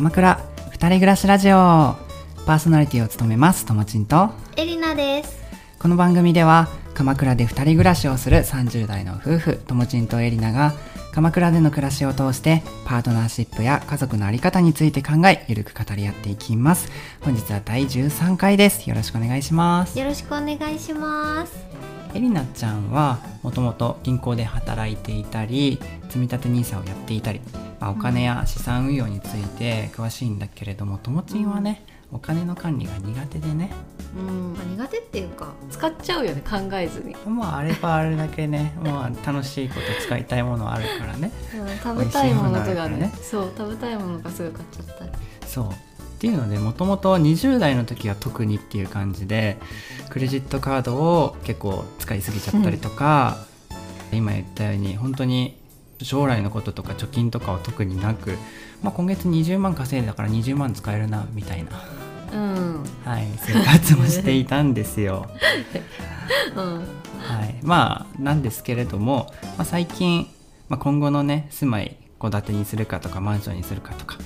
鎌倉二人暮らしラジオ。パーソナリティを務めますともちんと。エリナです。この番組では鎌倉で二人暮らしをする30代の夫婦ともちんとエリナが鎌倉での暮らしを通してパートナーシップや家族のあり方について考えゆるく語り合っていきます。本日は第13回です。よろしくお願いします。よろしくお願いしますエリナちゃんはもともと銀行で働いていたり積み立て NISA をやっていたり、まあ、お金や資産運用について詳しいんだけれどもともちんはね、お金の管理が苦手でね。うん、まあ、苦手っていうか使っちゃうよね考えずに、まああればあれだけね。まあ楽しいこと使いたいものあるからね。うん、食べたいものとかね。ね。そう食べたいものがすぐ買っちゃったり。そうっていうのでもともと20代の時は特にっていう感じでクレジットカードを結構使いすぎちゃったりとか、今言ったように本当に将来のこととか貯金とかは特になく、まあ、今月20万稼いだから20万使えるなみたいな、うん。はい、生活をしていたんですよ。うん。はい、まあなんですけれども、まあ、最近、まあ、今後のね住まい戸建てにするかとかマンションにするかとか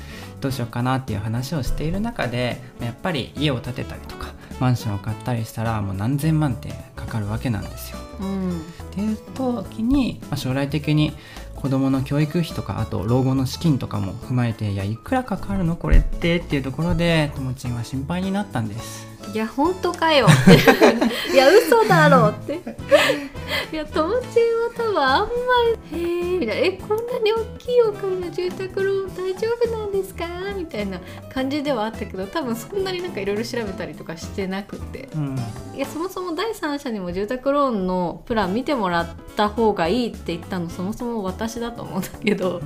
どうしようかなっていう話をしている中でやっぱり家を建てたりとかマンションを買ったりしたらもう何千万ってかかるわけなんですよ。うんっていう時に、まあ、将来的に子供の教育費とかあと老後の資金とかも踏まえていやいくらかかるのこれってっていうところでともちんは心配になったんです。いや本当かよ。っていや嘘だろって。いや友達は多分あんまり「へえ」みたいな「えこんなに大きいお金の住宅ローン大丈夫なんですか?」みたいな感じではあったけど多分そんなになんかいろいろ調べたりとかしてなくて。うん。いやそもそも第三者にも住宅ローンのプラン見てもらった方がいいって言ったのそもそも私だと思うんだけど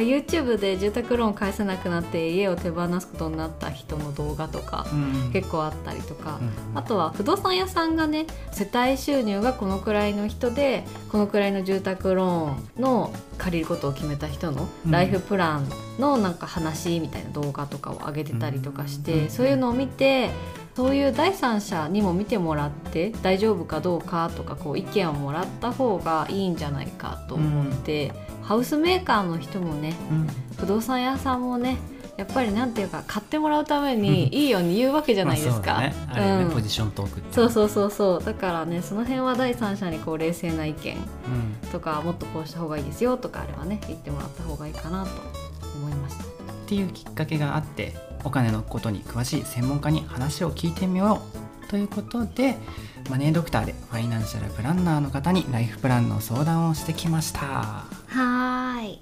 YouTube で住宅ローン返せなくなって家を手放すことになった人の動画とかうん。結構あったりとか、うんあとは不動産屋さんがね世帯収入がこのくらいの人でこのくらいの住宅ローンの借りることを決めた人のうん。ライフプランのなんか話みたいな動画とかを上げてたりとかして、うんそういうのを見てそういう第三者にも見てもらって大丈夫かどうかとかこう意見をもらった方がいいんじゃないかと思って、ハウスメーカーの人もねうん。不動産屋さんもねやっぱりなんていうか買ってもらうためにいいように言うわけじゃないですか。ポジショントークそうそうそうそう。だからねその辺は第三者にこう冷静な意見うん。とかもっとこうした方がいいですよとかあればね言ってもらった方がいいかなと思いました。っていうきっかけがあってお金のことに詳しい専門家に話を聞いてみようということでマネードクターでファイナンシャルプランナーの方にライフプランの相談をしてきましたはい。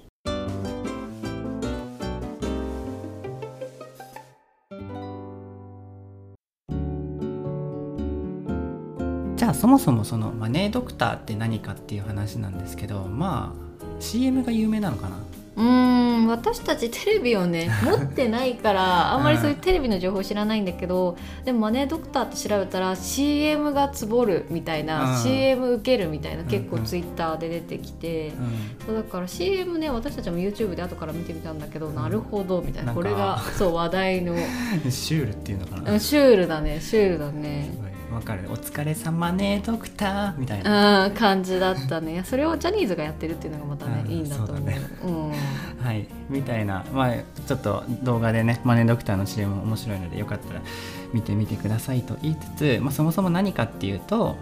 じゃあそもそもそのマネードクターって何かっていう話なんですけどまあ CM が有名なのかな？うーん私たちテレビをね 持ってないからあんまりそういうテレビの情報知らないんだけど、でもマネードクターって調べたら CM がつぼるみたいな、うん。CM 受けるみたいな結構ツイッターで出てきて、うん。そうだから CM ね私たちも YouTube で後から見てみたんだけど、なるほどみたいな。これがそう話題の。シュールっていうのかな。うんシュールだねシュールだねわかる。お疲れ様ねドクター。みたいな。うん感じだったね。それをジャニーズがやってるっていうのがまたね、うんいいんだと思う。ね。うん。はい、みたいな、まあ、ちょっと動画でねマネードクターの CM 面白いのでよかったら見てみてくださいと言いつつ、まあ、そもそも何かっていうと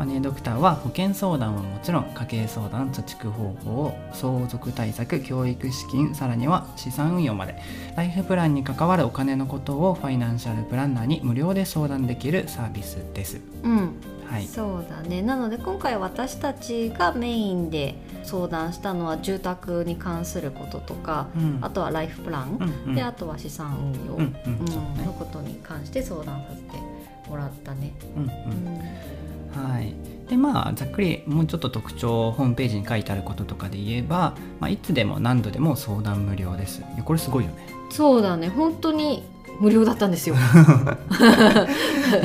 マネードクターは保険相談はもちろん家計相談貯蓄方法相続対策教育資金さらには資産運用まで。ライフプランに関わるお金のことをファイナンシャルプランナーに無料で相談できるサービスです。うん。はい、そうだね。なので今回私たちがメインで相談したのは住宅に関することとか、うん。あとはライフプラン、うんうん。であとは資産運用、うんうん。そうね。のことに関して相談させてもらったね。うん。うんはい、でまあざっくりもうちょっと特徴ホームページに書いてあることとかで言えば、まあ、いつでも何度でも相談無料です。これすごいよね。そうだね。本当に無料だったんですよ。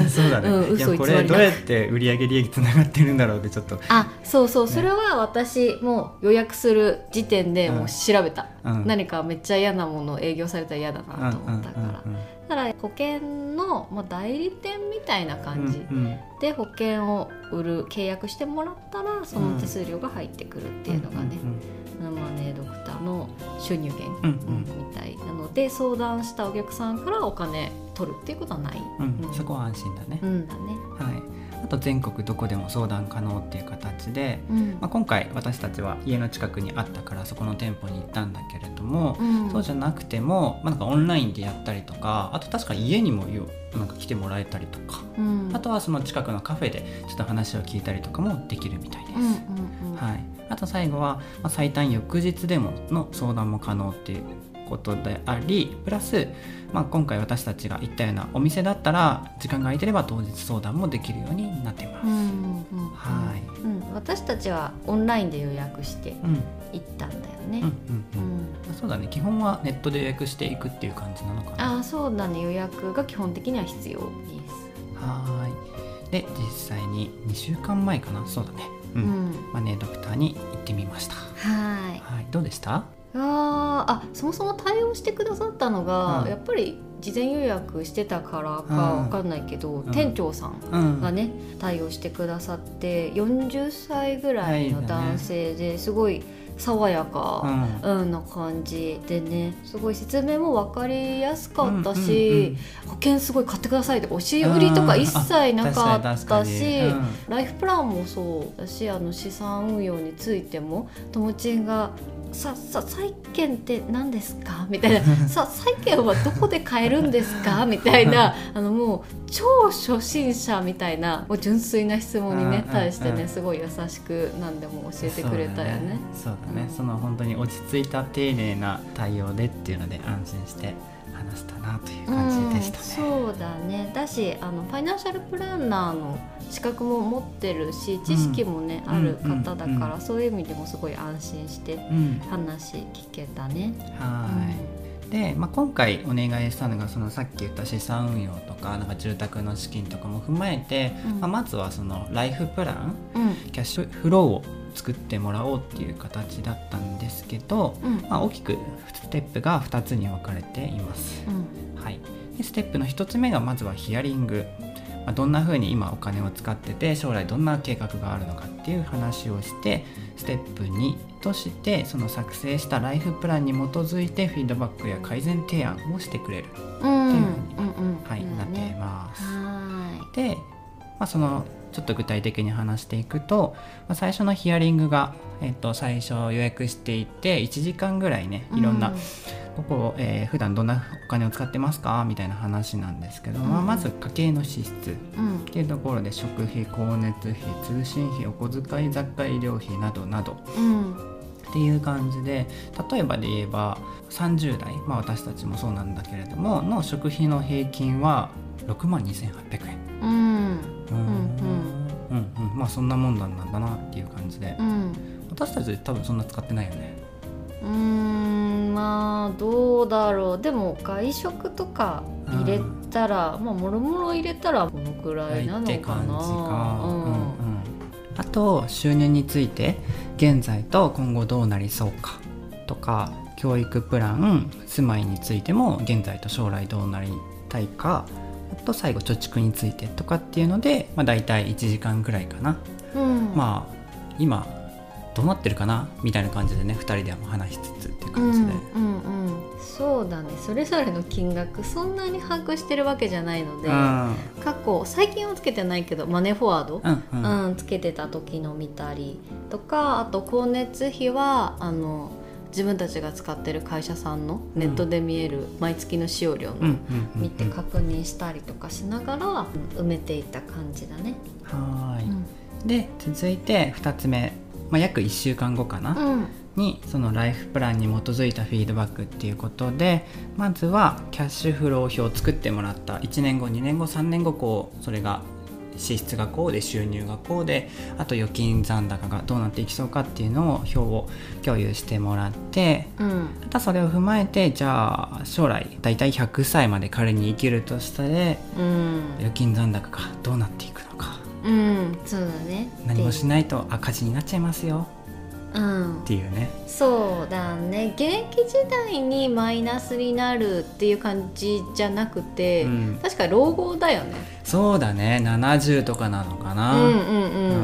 そうだね、うんいやこれどうやって売上利益つながってるんだろうってちょっと、あそうそう。それは私もう予約する時点でもう調べた、うん、何かめっちゃ嫌なものを営業されたら嫌だなと思ったから、うんうんうんうんだから保険の、まあ、代理店みたいな感じうんうん。で保険を売る契約してもらったらその手数料が入ってくるっていうのがね、うんうんマネードクターの収入源、みたいなので相談したお客さんからお金取るっていうことはない、うんうん。そこは安心だね、うんだね、はい、あと全国どこでも相談可能っていう形で、うん。まあ、今回私たちは家の近くにあったからそこの店舗に行ったんだけれども、うん。そうじゃなくても、まあ、なんかオンラインでやったりとかあと確か家にもよなんか来てもらえたりとか、うん。あとはその近くのカフェでちょっと話を聞いたりとかもできるみたいです。はい、あと最後は、まあ、最短翌日でもの相談も可能っていうことでありプラス、まあ、今回私たちが行ったようなお店だったら時間が空いてれば当日相談もできるようになっています。うんうんうん。はい。うん、私たちはオンラインで予約してうん。行ったんだようんね。うんうん。うん。まあそうだね。基本はネットで予約していくっていう感じなのかな。ああそうだね。予約が基本的には必要です。はーい。で実際に2週間前かな。そうだね、ううんん、マネードクターに行ってみました。はい。はい、どうでした？あーあそもそも対応してくださったのが、うん。やっぱり事前予約してたからかわかんないけど、ん。店長さんうん。がね対応してくださって40歳ぐらいの男性ですごい爽やか。うん。うん、な感じでねすごい説明も分かりやすかったうんうんし、保険すごい買ってくださいとか押し売りとか一切なかったし、ライフプランもそうだしあの資産運用についてもともちんがささ債券って何ですか？みたいな。さ債券はどこで買えるんですか？みたいな。あのもう超初心者みたいな。もう純粋な質問にね対してねすごい優しく何でも教えてくれたよね。そうだね。うんその本当に落ち着いた丁寧な対応でっていうので安心してなという感じでしたね。うん、そうだね。だしあのファイナンシャルプランナーの資格も持ってるし知識もね、うん。ある方だから、うんそういう意味でもすごい安心してうん、話聞けたね。はい、で、まあ、今回お願いしたのがそのさっき言った資産運用とかなんか住宅の資金とかも踏まえて、うん。まあ、まずはそのライフプランうん。キャッシュフローを作ってもらおうっていう形だったんですけど、うん。まあ、大きくステップが2つに分かれています。うん。はい、でステップの1つ目がまずはヒアリング、まあ、どんな風に今お金を使ってて将来どんな計画があるのかっていう話をしてステップ2としてその作成したライフプランに基づいてフィードバックや改善提案をしてくれる、うん。っていううんうんはいうんなっていねます。はで、まあ、そのちょっと具体的に話していくと、まあ、最初のヒアリングが、えっと、最初予約していて1時間ぐらいねいいろんな、ここ、えー普段どんなお金を使ってますか？みたいな話なんですけど、まあ、うん。まず家計の支出うん。っていうところで食費光熱費通信費お小遣い雑貨医療費などなどうん。っていう感じで例えばで言えば30代、まあ、私たちもそうなんだけれどもの食費の平均は6万2800円。うん。うんうんうんうん。まあそんなもんなんだなっていう感じで。うん。私たち多分そんな使ってないよね。うーんまあどうだろう。でも外食とか入れたら、まあもろもろ入れたらこのくらいなのってかな感じか、うん。うんうん。あと収入について現在と今後どうなりそうかとか教育プラン住まいについても現在と将来どうなりたいかあと最後貯蓄についてとかっていうので、まあ、大体1時間ぐらいかな、うん。まあ今どうなってるかな？みたいな感じでね2人でも話しつつっていううん感じで、うんうんそうだね。それぞれの金額そんなに把握してるわけじゃないので、うん。過去最近はつけてないけどマネーフォワード、うんうん。うんつけてた時の見たりとかあと光熱費はあの自分たちが使ってる会社さんのネットで見える毎月の使用量の、見て確認したりとかしながら、うん。埋めていった感じだね。はーい、うん。で続いて2つ目、まあ、約1週間後かな、うん。にそのライフプランに基づいたフィードバックっていうことでまずはキャッシュフロー表を作ってもらった。1年後2年後3年後こうそれが支出がこうで収入がこうであと預金残高がどうなっていきそうかっていうのを表を共有してもらってうん。またそれを踏まえてじゃあ将来だいたい100歳まで仮に生きるとしてうん。預金残高がどうなっていくのか。うんそうだね。何もしないと赤字になっちゃいますよ。うん。っていうね。そうだね。現役時代にマイナスになるっていう感じじゃなくて、うん。確か老後だよねそうだね。70とかなのかな。うんうんう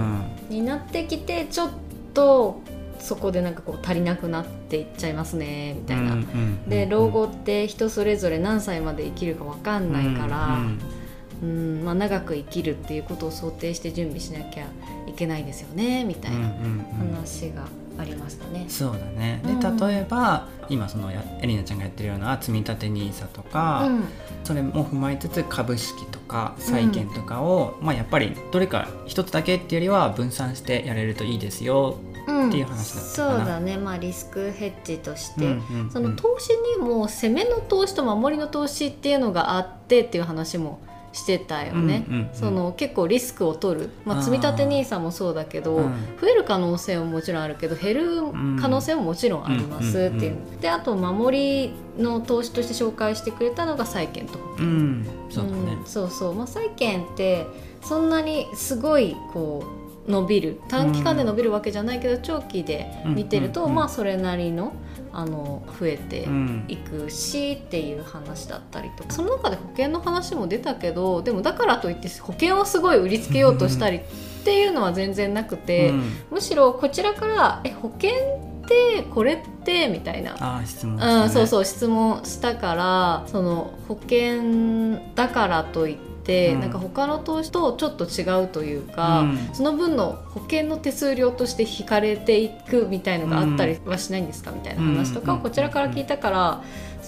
うん、になってきてちょっとそこでなんかこう足りなくなっていっちゃいますねみたいな。うんうんで老後って人それぞれ何歳まで生きるか分かんないから、うんまあ、長く生きるっていうことを想定して準備しなきゃいけないですよねみたいなうんうんうん。話がありましたね。そうだね。でうん。例えば今そのやエリナちゃんがやってるような積み立て NISA とか、うん。それも踏まえつつ株式とか債券とかを、まあ、やっぱりどれか一つだけっていうよりは分散してやれるといいですようん。っていう話だったそかな。うだね、まあ、リスクヘッジとして、うんうんうん。その投資にも攻めの投資と守りの投資っていうのがあってっていう話もしてたよね。うんうんうん。その結構リスクを取る、まあ、積み立て NISA もそうだけど、うん。増える可能性ももちろんあるけど減る可能性ももちろんありますっていう、であと守りの投資として紹介してくれたのが債券と保険うん。そうだね、うんそうそう、まあ、債券ってそんなにすごいこう伸びる。短期間で伸びるわけじゃないけど、長期で見てると、まあそれなりのあの増えてうん。いくしっていう話だったりとか。その中で保険の話も出たけどでもだからといって保険をすごい売りつけようとしたりっていうのは全然なくて、うん。むしろこちらから「え保険ってこれって?」みたいな。質問ねうん、そうそう質問したからその保険だからといって、うんなんか他の投資とちょっと違うというか、うんその分の保険の手数料として引かれていくみたいのがあったりはしないんですか？みたいな話とかをうんこちらから聞いたから。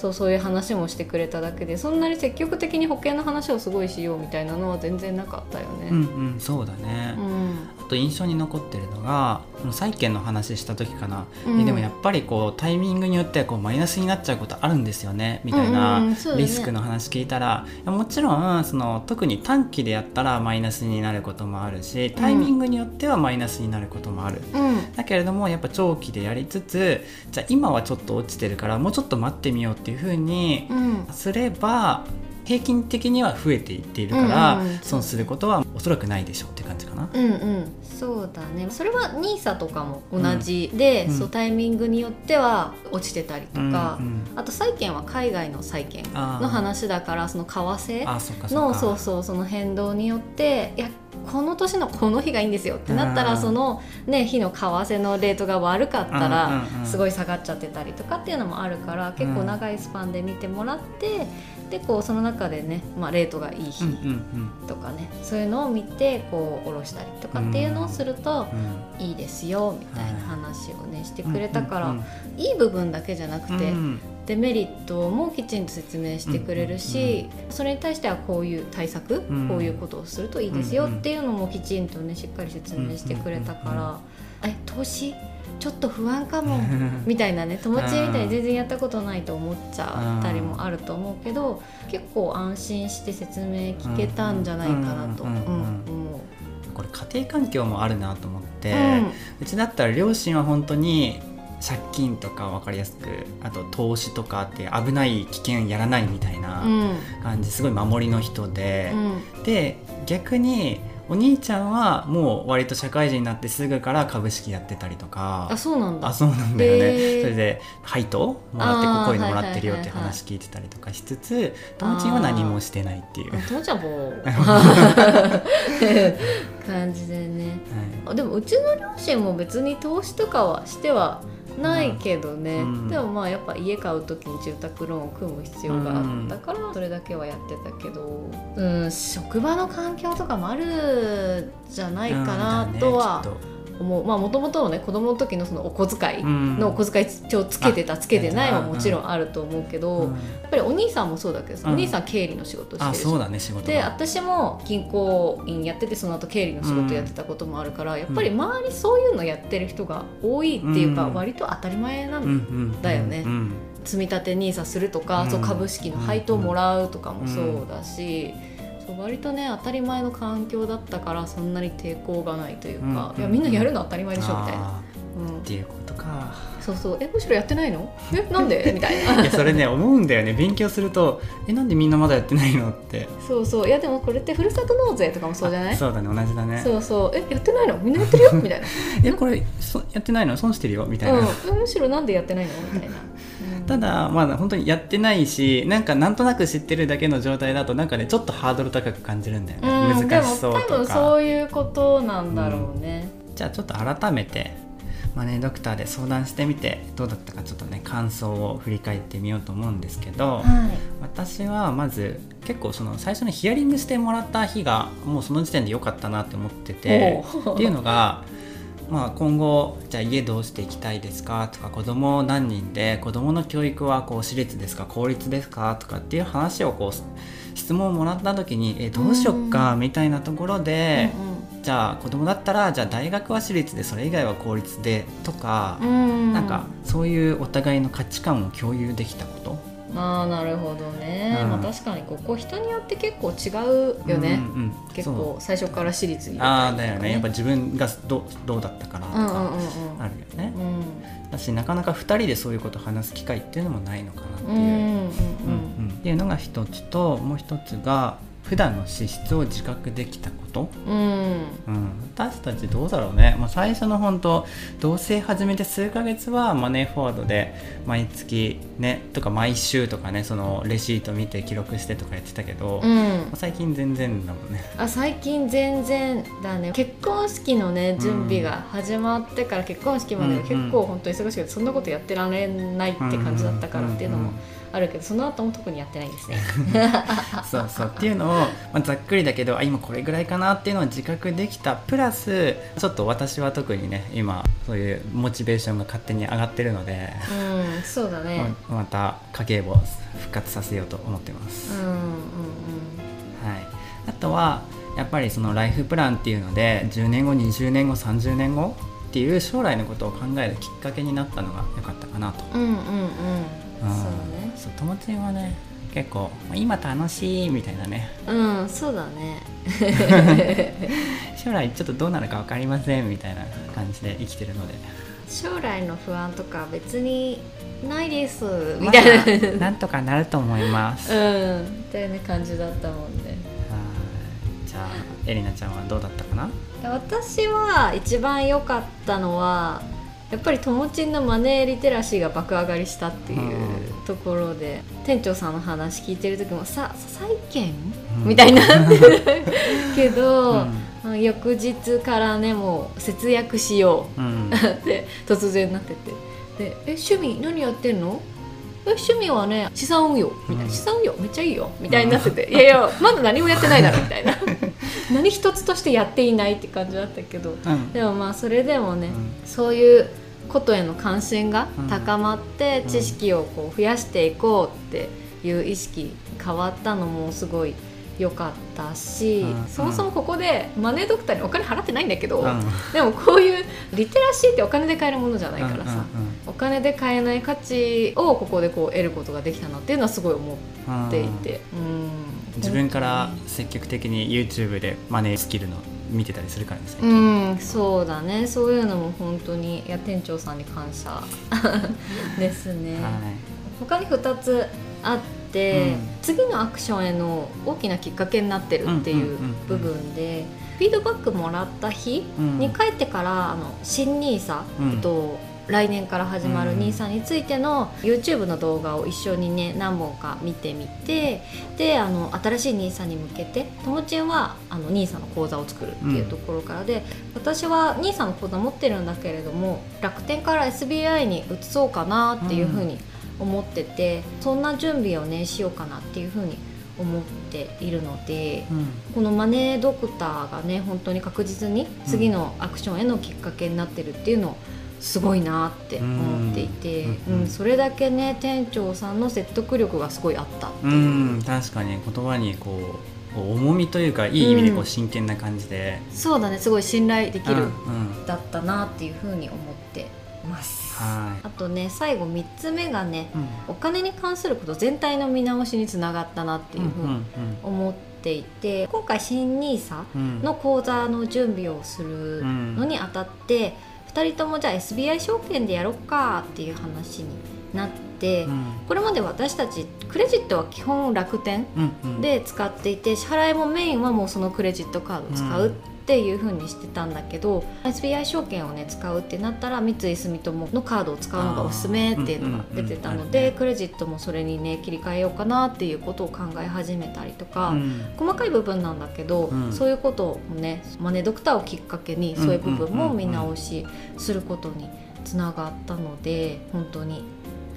そうそういう話もしてくれただけでそんなに積極的に保険の話をすごいしようみたいなのは全然なかったよね。うんうんそうだね、うんあと印象に残ってるのが債券の話した時かな、うん。えでもやっぱりこうタイミングによってはこうマイナスになっちゃうことあるんですよね。みたいうんうんなリスクの話聞いたら、いやもちろんその特に短期でやったらマイナスになることもあるしタイミングによってはマイナスになることもある。うん。だけれどもやっぱ長期でやりつつじゃあ今はちょっと落ちてるからもうちょっと待ってみようっていうふうにうん。すれば平均的には増えていっているから、損することはおそらくないでしょうって感じかな。うんうん。そうだね。それは NISA とかも同じで、うん。そうタイミングによっては落ちてたりとか、うんうんあと債券は海外の債券の話だからその為替のそうそうその変動によってこの年のこの日がいいんですよってなったうん。らその、ね、日の為替のレートが悪かったうんらすごい下がっちゃってたりとかっていうのもあるから結構長いスパンで見てもらってでこうその中でね、まあ、レートがいい日うんうんとかねそういうのを見てこう下ろしたりとかっていうのをするといいですよみたいな話をねしてくれたから、うんいい部分だけじゃなくて、うんデメリットもきちんと説明してくれるし、それに対してはこういう対策、うん。こういうことをするといいですよっていうのもきちんとねしっかり説明してくれたから、え投資？ちょっと不安かも。みたいなね友達みたいに全然やったことないと思っちゃったりもあると思うけど結構安心して説明聞けたんじゃないかなと、思う。これ家庭環境もあるなと思って、ううちだったら両親は本当に借金とか分かりやすくあと投資とかって危ない危険やらないみたいなうん。感じすごい守りの人でう、ん。で逆にお兄ちゃんはもう割と社会人になってすぐから株式やってたりとか。あそうなんだ。あそうなんだよね、それで配当もらってこういうのもらってるよってはいはいはいはい。話聞いてたりとかしつつ友達は何もしてないっていう、はい、友達はもう 感じでね。あでもうちの両親も別に投資とかはしてはないけどね、うん。でもまあやっぱ家買う時に住宅ローンを組む必要があったからそれだけはやってたけど、うん、職場の環境とかもあるじゃないかなうん。とはだねきっ思うまあもともとのね子供の時のそのお小遣いうん。のお小遣い帳つけてたつけてないはうんもちろんあると思うけど、うん。やっぱりお兄さんもそうだけど、うん。お兄さん経理の仕事してるそうだね仕事でが私も銀行員やっててその後経理の仕事やってたこともあるから、やっぱり周りそういうのやってる人が多いっていうか、うん。割と当たり前なんうんだよねうん。積み立て NISA するとか、うん。そう株式の配当もらうとかもそうだし、そう割とね当たり前の環境だったからそんなに抵抗がないというか、うんいやみんなやるの当たり前でしょみたいな、あうん。ーっていうことかそうそう。えむしろやってないの？えなんで？みたいな。いやそれね思うんだよね。勉強するとえなんでみんなまだやってないのって。そうそう。いやでもこれってふるさと納税とかもそうじゃない？あそうだね。同じだね。そうそう。えやってないの？みんなやってるよ？みたいな。えこれそやってないの？損してるよ？みたいな、うん、えむしろなんでやってないの？みたいな、うん。ただまだ本当にやってないしなんかなんとなく知ってるだけの状態だとなんかねちょっとハードル高く感じるんだよね、うん、難しそうでも多分とかそういうことなんだろうね、じゃあちょっと改めてマネードクターで相談してみてどうだったかちょっとね感想を振り返ってみようと思うんですけど、はい。私はまず結構その最初にヒアリングしてもらった日がもうその時点で良かったなって思っててっていうのが、まあ、今後じゃあ家どうしていきたいですかとか子供何人で子供の教育はこう私立ですか公立ですかとかっていう話をこう質問をもらった時にえどうしよっかみたいなところで、じゃあ子供だったらじゃあ大学は私立でそれ以外は公立でとか、うん。うんなんかそういうお互いの価値観を共有できたこと。ああなるほどね、うん。まあ確かにここ人によって結構違うよね、うんうん結構最初から私立に。入れあたあだよね。やっぱ自分がどうどうだったかなとかうんうんうんあるよね、うん。だしなかなか2人でそういうことを話す機会っていうのもないのかなっていう、うんうんうん。うんうん。っていうのが一つともう一つが普段の資質を自覚できたこと、うん。うん。うん、私たちどうだろうね、まあ、最初の本当同棲始めて数ヶ月はマネーフォワードで毎月ねとか毎週とかねそのレシート見て記録してとかやってたけど、うん。最近全然だもんね。あ最近全然だね。結婚式のね準備が始まってから結婚式までが結構本当に忙しくてそんなことやってられないって感じだったからっていうのもあるけどその後も特にやってないんですね。そうそう。っていうのを、まあ、ざっくりだけどあ今これぐらいかなっていうのを自覚できた。プラスちょっと私は特にね今そういうモチベーションが勝手に上がってるので、うんそうだね。ままた家計簿を復活させようと思ってます、うんうんはい、あとはやっぱりそのライフプランっていうので10年後20年後30年後っていう将来のことを考えるきっかけになったのが良かったかなと。うんうんうんうんうんそうね。友達はね結構まあ今楽しいみたいなね。うんそうだね。将来ちょっとどうなるか分かりませんみたいな感じで生きてるので。将来の不安とか別にないですみたいな、まあなんとかなると思います、はいうんみたいな感じだったもんね。じゃあエリナちゃんはどうだったかな？私は一番良かったのはやっぱり友達のマネーリテラシーが爆上がりしたっていう。うんところで店長さんの話聞いてる時もさ債券、うん。みたいになってるけど、うん。翌日からねもう節約しよう。うん。って突然なってて。で「え趣味何やってんの?」え趣味はね資産運用。みたいな、うん。資産運用？めっちゃいいよ。みたいになってて、いやいやまだ何もやってないだろ。みたいな。何一つとしてやっていないって感じだったけど。うん。でもまあそれでもね、うん。そういうことへの関心がうん。高まって、うん。知識をこう増やしていこうっていう意識変わったのもすごい良かったし、うん。そもそもここでマネードクターにお金払ってないんだけど、うん。でもこういうリテラシーってお金で買えるものじゃないからさ、お金で買えない価値をここでこう得ることができたなっていうのはすごい思うんっていて、うん。自分から積極的に YouTube でマネースキルの見てたりするからですね、うんそうだね。そういうのも本当にいや店長さんに感謝。ですね、はい。他に2つあって、うん。次のアクションへの大きなきっかけになってるっていう部分でフィードバックもらった日うん。に帰ってからあの新 NISA、うん。と来年から始まるうん NISA についての YouTube の動画を一緒にね何本か見てみてであの新しい NISA に向けてともちんはあの NISA の講座を作るっていうところからで、私は NISA の講座持ってるんだけれども楽天から SBI に移そうかなっていうふうに思ってて、そんな準備をねしようかなっていうふうに思っているので。うんこのマネードクターがね本当に確実に次のアクションへのきっかけになってるっていうのをすごいなって思っていて、ううんんそれだけね店長さんの説得力がすごいあったってういう。ん。確かに言葉にこう重みというかいい意味でこううん真剣な感じで、そうだねすごい信頼できるうんうん。だったなっていうふうに思ってます。はい。あとね最後3つ目がねうん。お金に関すること全体の見直しにつながったなっていうふうに思っていて今回新 NISA うんうん。の講座の準備をするのにあたって、2人ともじゃあ SBI 証券でやろっかっていう話になって、うん。これまで私たちクレジットは基本楽天で使っていて支払いもメインはもうそのクレジットカードを使うっっていう風にしてたんだけど SBI 証券をね使うってなったら三井住友のカードを使うのがおすすめっていうのが出てたので、クレジットもそれにね切り替えようかなっていうことを考え始めたりとか、うん。細かい部分なんだけど、うん。そういうことをねマネードクターをきっかけにそういう部分も見直しすることにつながったので本当に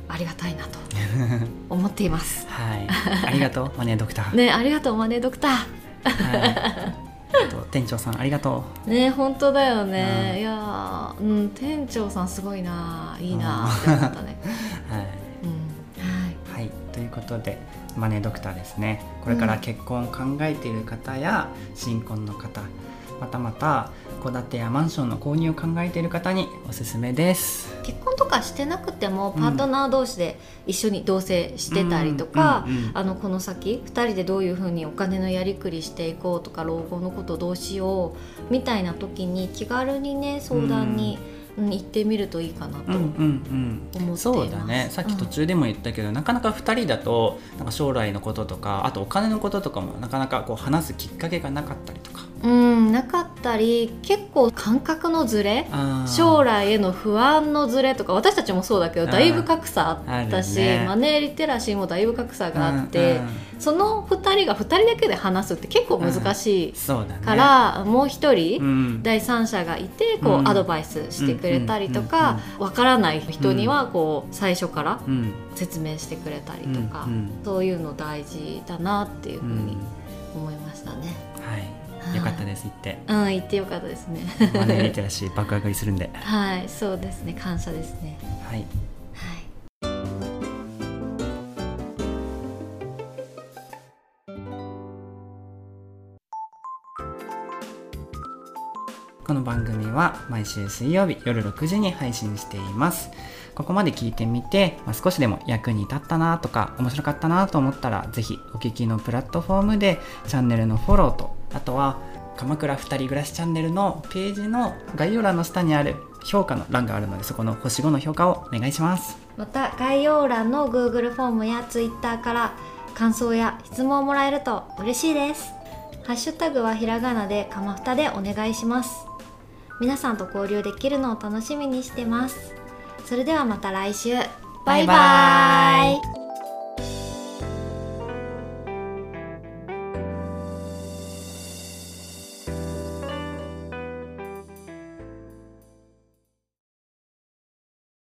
ありがたいなと 思っています。はい。ありがとうマネードクター、ねありがとうマネードクター。はい店長さんありがとね本当だよね、うん。いやーうん店長さんすごいないいなって思ったね。うはいうん。はい。はい、ということでマネードクターですね。これから結婚を考えている方や新婚の方またまた戸建てやマンションの購入を考えている方におすすめです。結婚とかしてなくてもパートナー同士で一緒に同棲してたりとか、うんうんうん。あのこの先2人でどういうふうにお金のやりくりしていこうとか老後のことどうしようみたいな時に気軽にね相談に、うん。行ってみるといいかなとうんうん思っそうだね。さっき途中でも言ったけど、なかなか2人だとなんか将来のこととかあとお金のこととかもなかなかこう話すきっかけがなかったりとかうん、なかったり結構感覚のズレ将来への不安のズレとか私たちもそうだけどだいぶ格差あったし、ね。マネーリテラシーもだいぶ格差があって、その2人が2人だけで話すって結構難しいから、もう一人、うん。第三者がいてこう、うん。アドバイスしてくれたりとかわ、からない人にはこう最初からうん。説明してくれたりとか、そういうの大事だなっていうふううにん思いましたね。はいよかったです言ってうん、言ってよかったですね。マネーリテラシー爆上がりするんで はい、そうですね。感謝ですね。はいはい。この番組は毎週水曜日夜6時に配信していますここまで聞いてみて、まあ、少しでも役に立ったなとか面白かったなと思ったらぜひお聞きのプラットフォームでチャンネルのフォローとあとは鎌倉2人暮らしチャンネルのページの概要欄の下にある評価の欄があるのでそこの星5の評価をお願いしますまた概要欄の Google フォームや Twitter から感想や質問をもらえると嬉しいです。ハッシュタグはひらがなでかまふたでお願いします。皆さんと交流できるのを楽しみにしてます。それではまた来週。バイバイ